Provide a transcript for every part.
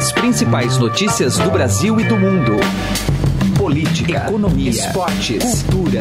As principais notícias do Brasil e do mundo. Política, economia, esportes, cultura.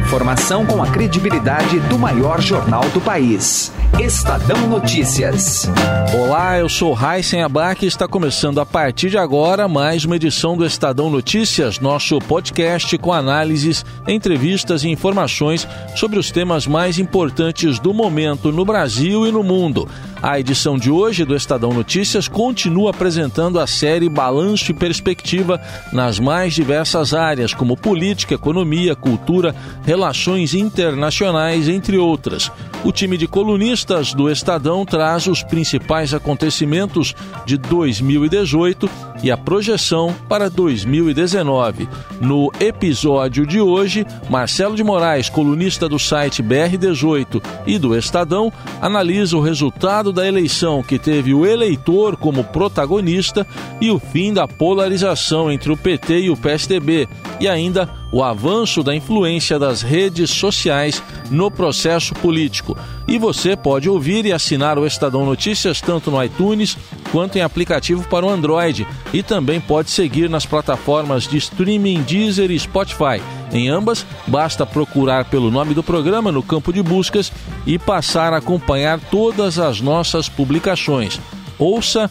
Informação com a credibilidade do maior jornal do país. Estadão Notícias. Olá, eu sou Raíssen Abac e está começando a partir de agora mais uma edição do Estadão Notícias, nosso podcast com análises, entrevistas e informações sobre os temas mais importantes do momento no Brasil e no mundo. A edição de hoje do Estadão Notícias continua apresentando a série Balanço e Perspectiva nas mais diversas áreas, como política, economia, cultura, relações internacionais, entre outras. O time de colunistas do Estadão traz os principais acontecimentos de 2018 e a projeção para 2019. No episódio de hoje, Marcelo de Moraes, colunista do site BR18 e do Estadão, analisa o resultado da eleição que teve o eleitor como protagonista e o fim da polarização entre o PT e o PSDB, e ainda o avanço da influência das redes sociais no processo político. E você pode ouvir e assinar o Estadão Notícias tanto no iTunes quanto em aplicativo para o Android e também pode seguir nas plataformas de streaming Deezer e Spotify. Em ambas, basta procurar pelo nome do programa no campo de buscas e passar a acompanhar todas as nossas publicações. Ouça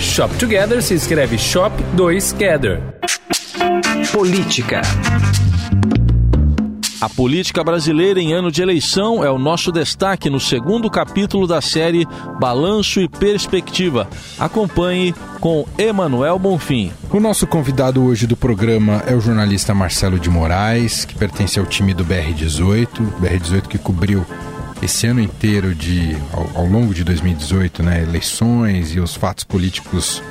Shop Together se escreve Shop 2 Gather. Política. A política brasileira em ano de eleição é o nosso destaque no segundo capítulo da série Balanço e Perspectiva. Acompanhe com Emanuel Bonfim. O nosso convidado hoje do programa é o jornalista Marcelo de Moraes, que pertence ao time do BR18, BR18 que cobriu esse ano inteiro de ao, ao longo de 2018, né, eleições e os fatos políticos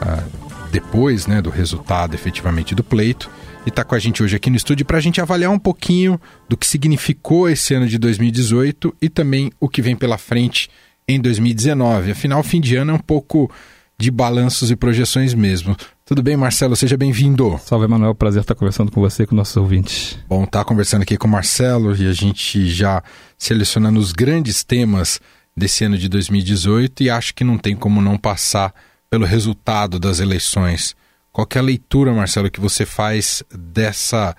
ah, depois, né, do resultado efetivamente do pleito, e está com a gente hoje aqui no estúdio para a gente avaliar um pouquinho do que significou esse ano de 2018 e também o que vem pela frente em 2019. Afinal, fim de ano é um pouco de balanços e projeções mesmo. Tudo bem, Marcelo? Seja bem-vindo. Salve, Emanuel. Prazer estar conversando com você e com nossos ouvintes. Bom, estar tá conversando aqui com o Marcelo e a gente já selecionando os grandes temas desse ano de 2018 e acho que não tem como não passar pelo resultado das eleições. Qual é a leitura, Marcelo, que você faz dessa,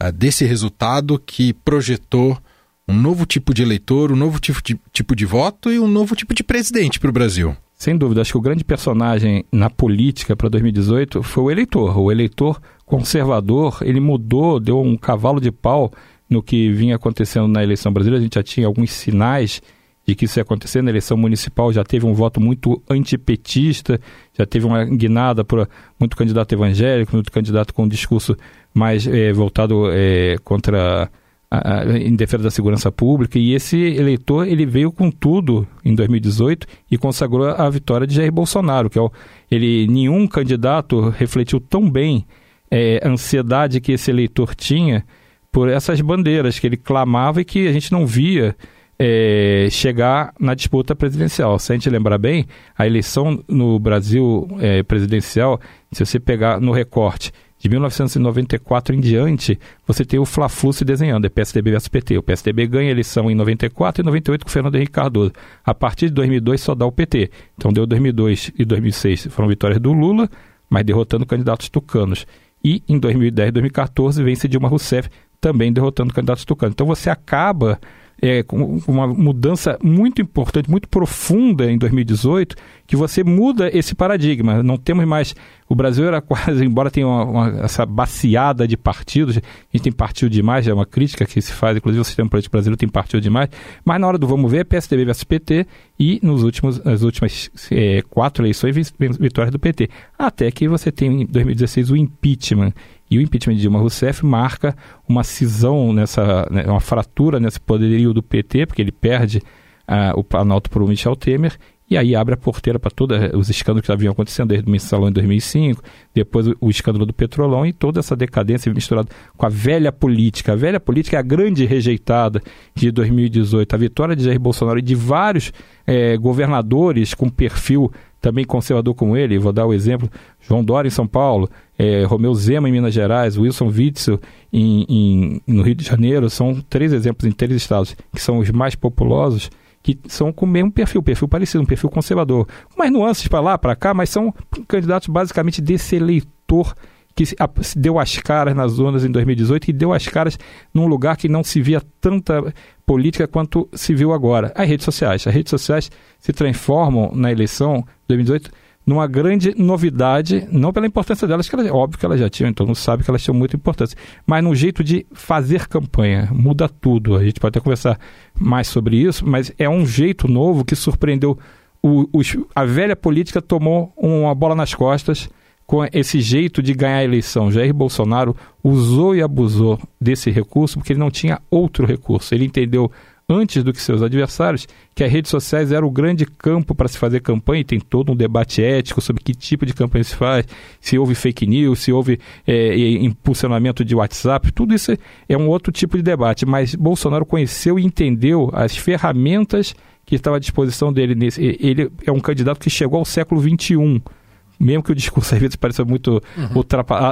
uh, desse resultado que projetou um novo tipo de eleitor, um novo tipo de, tipo de voto e um novo tipo de presidente para o Brasil? Sem dúvida, acho que o grande personagem na política para 2018 foi o eleitor. O eleitor conservador, ele mudou, deu um cavalo de pau no que vinha acontecendo na eleição brasileira. A gente já tinha alguns sinais de que isso ia acontecer. Na eleição municipal já teve um voto muito antipetista, já teve uma guinada por muito candidato evangélico, muito candidato com um discurso mais é, voltado é, contra em defesa da segurança pública e esse eleitor ele veio com tudo em 2018 e consagrou a vitória de Jair Bolsonaro que é o, ele nenhum candidato refletiu tão bem é, a ansiedade que esse eleitor tinha por essas bandeiras que ele clamava e que a gente não via é, chegar na disputa presidencial. Se a gente lembrar bem, a eleição no Brasil é, presidencial, se você pegar no recorte de 1994 em diante, você tem o Fla-Flu se desenhando, é PSDB versus PT. O PSDB ganha a eleição em 94 e 98 com o Fernando Henrique Cardoso. A partir de 2002 só dá o PT. Então deu 2002 e 2006 foram vitórias do Lula, mas derrotando candidatos tucanos. E em 2010 e 2014 vence Dilma Rousseff, também derrotando candidatos tucanos. Então você acaba é, com uma mudança muito importante, muito profunda em 2018, que você muda esse paradigma. Não temos mais. O Brasil era quase, embora tenha uma, uma, essa baciada de partidos, a gente tem partido demais, é uma crítica que se faz, inclusive o sistema político brasileiro tem partido demais, mas na hora do vamos ver, é PSDB versus PT e nos últimos, nas últimas é, quatro eleições, vitórias do PT. Até que você tem em 2016 o impeachment. E o impeachment de Dilma Rousseff marca uma cisão, nessa, né, uma fratura nesse poderio do PT, porque ele perde uh, o Planalto para o Michel Temer, e aí abre a porteira para todos os escândalos que haviam acontecendo desde o mensalão em 2005, depois o, escândalo do petrolão e toda essa decadência misturada com a velha política. A velha política é a grande rejeitada de 2018. A vitória de Jair Bolsonaro e de vários é, governadores com perfil também conservador como ele, vou dar o exemplo, João Dória em São Paulo, é, Romeu Zema em Minas Gerais, Wilson Witzel em, em, no Rio de Janeiro, são três exemplos em três estados que são os mais populosos que são com o mesmo perfil, perfil parecido, um perfil conservador. Mais nuances para lá, para cá, mas são candidatos basicamente desse eleitor que deu as caras nas zonas em 2018 e deu as caras num lugar que não se via tanta política quanto se viu agora. As redes sociais. As redes sociais se transformam na eleição 2018 numa grande novidade, não pela importância delas, que elas, óbvio que elas já tinham, então não sabe que elas tinham muita importância, mas no jeito de fazer campanha, muda tudo. A gente pode até conversar mais sobre isso, mas é um jeito novo que surpreendeu. O, os, a velha política tomou uma bola nas costas com esse jeito de ganhar a eleição. Jair Bolsonaro usou e abusou desse recurso porque ele não tinha outro recurso. Ele entendeu antes do que seus adversários, que as redes sociais eram o grande campo para se fazer campanha, e tem todo um debate ético sobre que tipo de campanha se faz, se houve fake news, se houve é, impulsionamento de WhatsApp, tudo isso é um outro tipo de debate, mas Bolsonaro conheceu e entendeu as ferramentas que estavam à disposição dele. Nesse, ele é um candidato que chegou ao século XXI, mesmo que o discurso às vezes pareça muito uhum.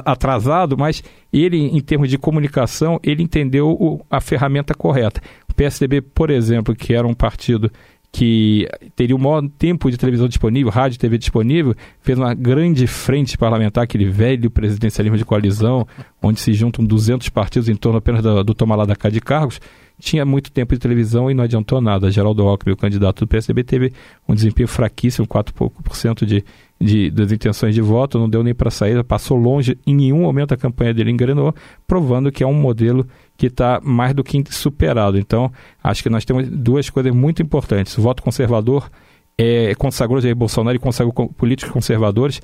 atrasado, mas ele, em termos de comunicação, ele entendeu o, a ferramenta correta. PSDB, por exemplo, que era um partido que teria o maior tempo de televisão disponível, rádio e TV disponível, fez uma grande frente parlamentar, aquele velho presidencialismo de coalizão, onde se juntam 200 partidos em torno apenas do, do tomar lá da cá de cargos, tinha muito tempo de televisão e não adiantou nada. Geraldo Alckmin, o candidato do PSDB, teve um desempenho fraquíssimo, 4 por cento de de, das intenções de voto, não deu nem para sair, passou longe, em nenhum momento a campanha dele engrenou, provando que é um modelo que está mais do que superado. Então, acho que nós temos duas coisas muito importantes. O voto conservador é, consagrou Jair Bolsonaro e consagrou políticos conservadores.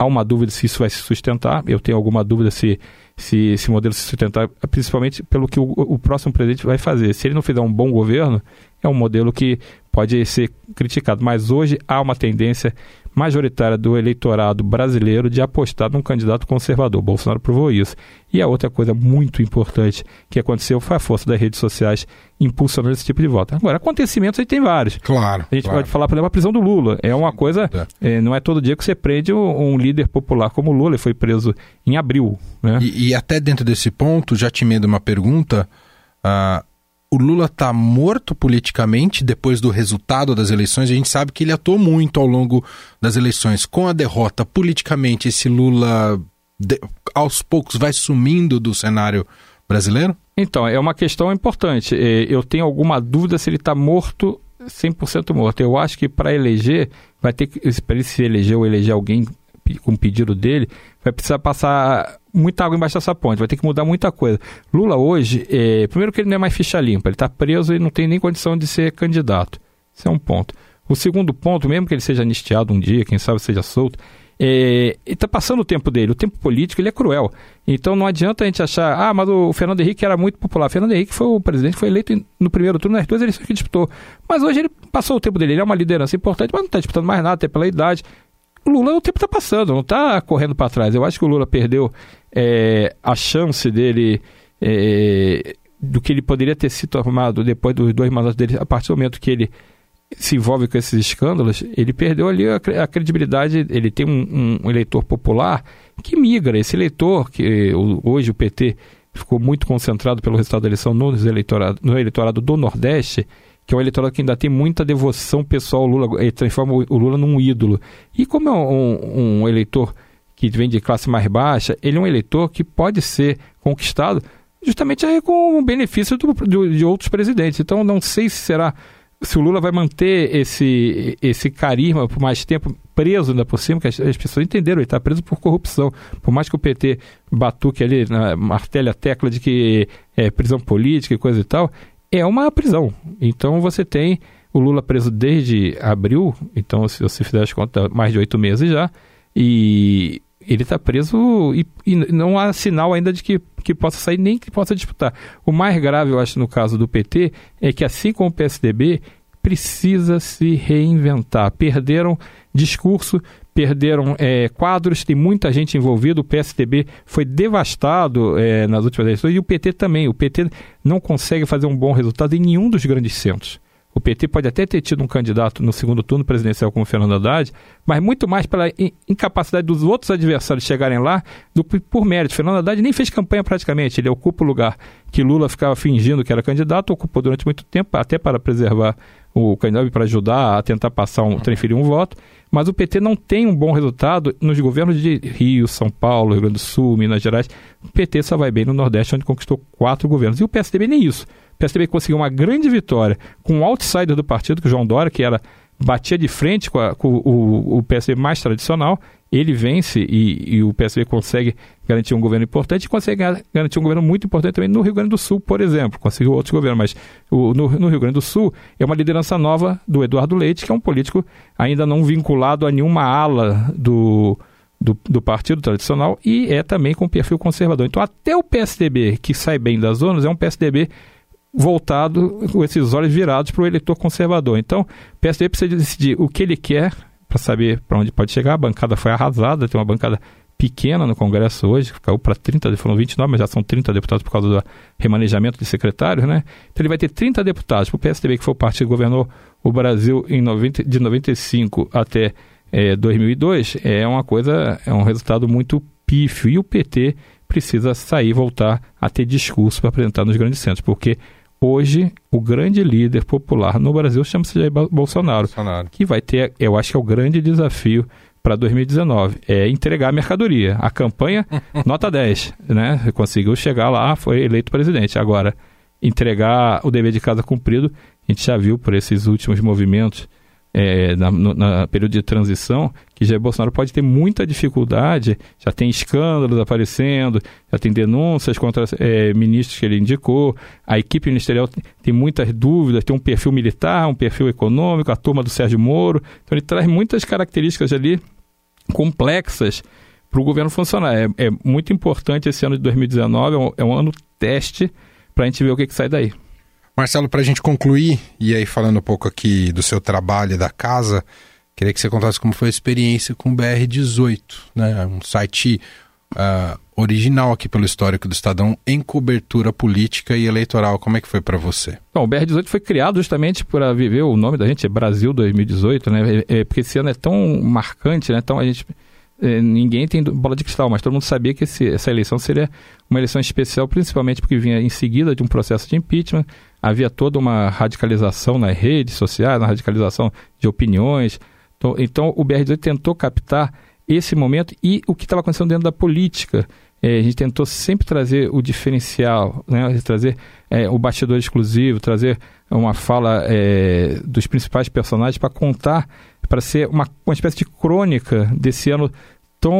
Há uma dúvida se isso vai se sustentar. Eu tenho alguma dúvida se, se esse modelo se sustentar, principalmente pelo que o, o próximo presidente vai fazer. Se ele não fizer um bom governo, é um modelo que pode ser criticado. Mas hoje há uma tendência majoritária do eleitorado brasileiro de apostar num candidato conservador. Bolsonaro provou isso. E a outra coisa muito importante que aconteceu foi a força das redes sociais impulsionando esse tipo de voto. Agora, acontecimentos aí tem vários. Claro. A gente claro. pode falar, por exemplo, a prisão do Lula. É uma coisa. É. É, não é todo dia que você prende um, um, líder popular como Lula. Ele foi preso em abril. Né? E, e até dentro desse ponto, já te emendo uma pergunta. Uh, o Lula está morto politicamente depois do resultado das eleições. A gente sabe que ele atuou muito ao longo das eleições. Com a derrota, politicamente, esse Lula de, aos poucos vai sumindo do cenário brasileiro? Então, é uma questão importante. É, eu tenho alguma dúvida se ele está morto 100% morto. Eu acho que para eleger, vai ter que, para ele se eleger ou eleger alguém com pedido dele, vai precisar passar muita água embaixo dessa ponte, vai ter que mudar muita coisa. Lula hoje, é, primeiro que ele não é mais ficha limpa, ele está preso e não tem nem condição de ser candidato. Esse é um ponto. O segundo ponto, mesmo que ele seja anistiado um dia, quem sabe seja solto, é, está passando o tempo dele, o tempo político ele é cruel. Então não adianta a gente achar, ah, mas o Fernando Henrique era muito popular. O Fernando Henrique foi o presidente foi eleito no primeiro turno nas duas eleições que disputou. Mas hoje ele passou o tempo dele, ele é uma liderança importante, mas não está disputando mais nada, até pela idade. Lula o tempo está passando, não está correndo para trás. Eu acho que o Lula perdeu é, a chance dele é, do que ele poderia ter se tornado depois dos dois mandatos dele, a partir do momento que ele se envolve com esses escândalos, ele perdeu ali a, a credibilidade. Ele tem um, um, eleitor popular que migra. Esse eleitor, que hoje o PT ficou muito concentrado pelo resultado da eleição no eleitorado, no eleitorado do Nordeste, que é um eleitorado que ainda tem muita devoção pessoal ao Lula, ele transforma o Lula num ídolo. E como é um, um eleitor que vem de classe mais baixa, ele é um eleitor que pode ser conquistado justamente com o benefício do, de outros presidentes. Então, não sei se será se o Lula vai manter esse, esse carisma por mais tempo preso ainda por cima, que as, as pessoas entenderam, ele está preso por corrupção. Por mais que o PT batuque ali, na martelha tecla de que é prisão política e coisa e tal, é uma prisão. Então você tem o Lula preso desde abril, então se você fizer as contas, mais de oito meses já, e ele está preso e, e, não há sinal ainda de que, que possa sair nem que possa disputar. O mais grave, eu acho, no caso do PT, é que assim como o PSDB, precisa se reinventar. Perderam discurso, perderam é, quadros, tem muita gente envolvida. O PSDB foi devastado é, nas últimas eleições e o PT também. O PT não consegue fazer um bom resultado em nenhum dos grandes centros. O PT pode até ter tido um candidato no segundo turno presidencial como Fernando Haddad, mas muito mais pela incapacidade dos outros adversários chegarem lá do que por mérito. Fernando Haddad nem fez campanha praticamente, ele ocupa o lugar que Lula ficava fingindo que era candidato, ocupou durante muito tempo, até para preservar o candidato e para ajudar a tentar passar um, transferir um voto. Mas o PT não tem um bom resultado nos governos de Rio, São Paulo, Rio Grande do Sul, Minas Gerais. O PT só vai bem no Nordeste, onde conquistou quatro governos. E o PSDB nem isso. O PSDB conseguiu uma grande vitória com um outsider do partido, que o João Dória, que era batia de frente com, a, com o, o, PSDB mais tradicional, ele vence e, e, o PSDB consegue garantir um governo importante e consegue garantir um governo muito importante também no Rio Grande do Sul, por exemplo. Conseguiu outros governos, mas o, no, no, Rio Grande do Sul é uma liderança nova do Eduardo Leite, que é um político ainda não vinculado a nenhuma ala do, do, do partido tradicional e é também com perfil conservador. Então, até o PSDB, que sai bem das zonas, é um PSDB voltado com esses olhos virados para o eleitor conservador. Então, o PSDB precisa decidir o que ele quer para saber para onde pode chegar. A bancada foi arrasada, tem uma bancada pequena no Congresso hoje, caiu para 30, foram 29, mas já são 30 deputados por causa do remanejamento de secretários, né? Então ele vai ter 30 deputados. Para o PSDB, que foi o partido que governou o Brasil em 90, de 95 até é, 2002, é uma coisa, é um resultado muito pífio. E o PT precisa sair, voltar a ter discurso para apresentar nos grandes centros, porque Hoje, o grande líder popular no Brasil chama-se Jair Bolsonaro, Bolsonaro, que vai ter, eu acho que é o grande desafio para 2019, é entregar a mercadoria. A campanha, nota 10, né? Conseguiu chegar lá, foi eleito presidente. Agora, entregar o dever de casa cumprido, a gente já viu por esses últimos movimentos é, na, na período de transição, que Jair Bolsonaro pode ter muita dificuldade, já tem escândalos aparecendo, já tem denúncias contra é, ministros que ele indicou, a equipe ministerial tem muitas dúvidas, tem um perfil militar, um perfil econômico, a turma do Sérgio Moro, então ele traz muitas características ali complexas para o governo funcionar. É, é, muito importante esse ano de 2019, é um, é um ano teste para a gente ver o que, que sai daí. Marcelo, para a gente concluir, e aí falando um pouco aqui do seu trabalho e da casa, queria que você contasse como foi a experiência com o BR18, né? um site uh, original aqui pelo histórico do Estadão em cobertura política e eleitoral. Como é que foi para você? Bom, o BR18 foi criado justamente para viver o nome da gente, é Brasil 2018, né? É, é, porque esse ano é tão marcante, né? Então a gente é, ninguém tem bola de cristal, mas todo mundo sabia que esse, essa eleição seria uma eleição especial, principalmente porque vinha em seguida de um processo de impeachment, havia toda uma radicalização nas redes sociais, uma radicalização de opiniões. Então, então o BR-18 tentou captar esse momento e o que estava acontecendo dentro da política. É, a gente tentou sempre trazer o diferencial, né? trazer é, o bastidor exclusivo, trazer uma fala é, dos principais personagens para contar para ser uma, uma espécie de crônica desse ano tão.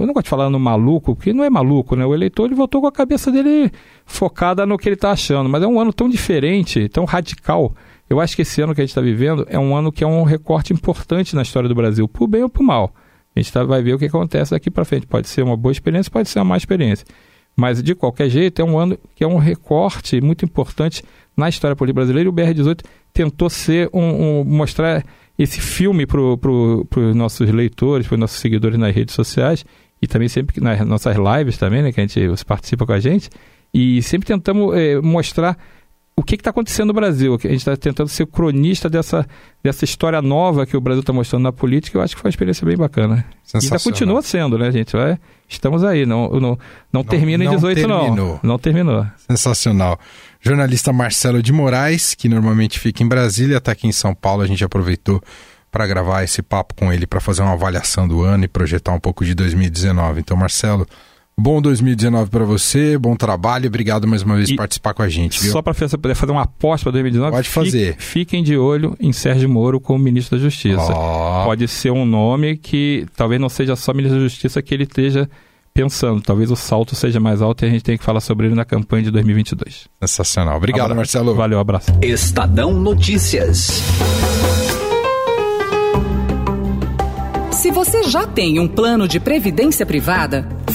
Eu não gosto de falar no maluco, porque não é maluco, né? O eleitor ele votou com a cabeça dele focada no que ele está achando, mas é um ano tão diferente, tão radical. Eu acho que esse ano que a gente está vivendo é um ano que é um recorte importante na história do Brasil, por bem ou por mal. A gente tá, vai ver o que acontece daqui para frente. Pode ser uma boa experiência, pode ser uma má experiência. Mas, de qualquer jeito, é um ano que é um recorte muito importante na história política brasileira e o BR-18 tentou ser um, um mostrar esse filme para pro, os nossos leitores, para os nossos seguidores nas redes sociais e também sempre nas nossas lives também, né, que a gente você participa com a gente e sempre tentamos é, mostrar o que está acontecendo no Brasil. A gente está tentando ser cronista dessa, dessa história nova que o Brasil está mostrando na política. Eu acho que foi uma experiência bem bacana. E ainda continua sendo, né, gente? Vai, estamos aí. Não, não, não, não termina em 18, terminou. não. Não terminou. Sensacional. Jornalista Marcelo de Moraes, que normalmente fica em Brasília, está aqui em São Paulo. A gente aproveitou para gravar esse papo com ele, para fazer uma avaliação do ano e projetar um pouco de 2019. Então, Marcelo, Bom 2019 para você, bom trabalho, obrigado mais uma vez por participar com a gente. Viu? Só para você poder fazer uma aposta para 2019, pode fazer. Fiquem de olho em Sérgio Moro como ministro da Justiça. Oh. Pode ser um nome que talvez não seja só ministro da Justiça que ele esteja pensando. Talvez o salto seja mais alto e a gente tem que falar sobre ele na campanha de 2022. Sensacional. Obrigado, abraço. Marcelo. Valeu, abraço. Estadão Notícias. Se você já tem um plano de previdência privada,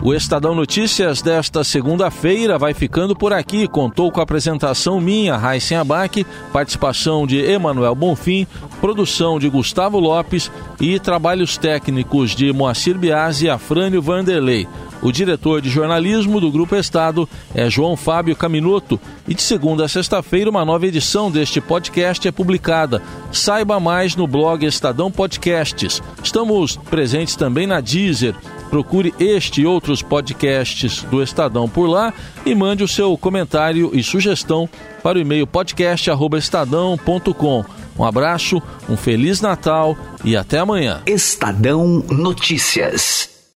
O Estadão Notícias desta segunda-feira vai ficando por aqui. Contou com a apresentação minha, Raíssen Abac, participação de Emanuel Bonfim, produção de Gustavo Lopes e trabalhos técnicos de Moacir Biasi e Afrânio Vanderlei. O diretor de jornalismo do Grupo Estado é João Fábio Caminuto e de segunda a sexta-feira uma nova edição deste podcast é publicada. Saiba mais no blog Estadão Podcasts. Estamos presentes também na Deezer. Procure este e outros podcasts do Estadão por lá e mande o seu comentário e sugestão para o e-mail podcast@estadão.com. Um abraço, um feliz Natal e até amanhã. Estadão Notícias.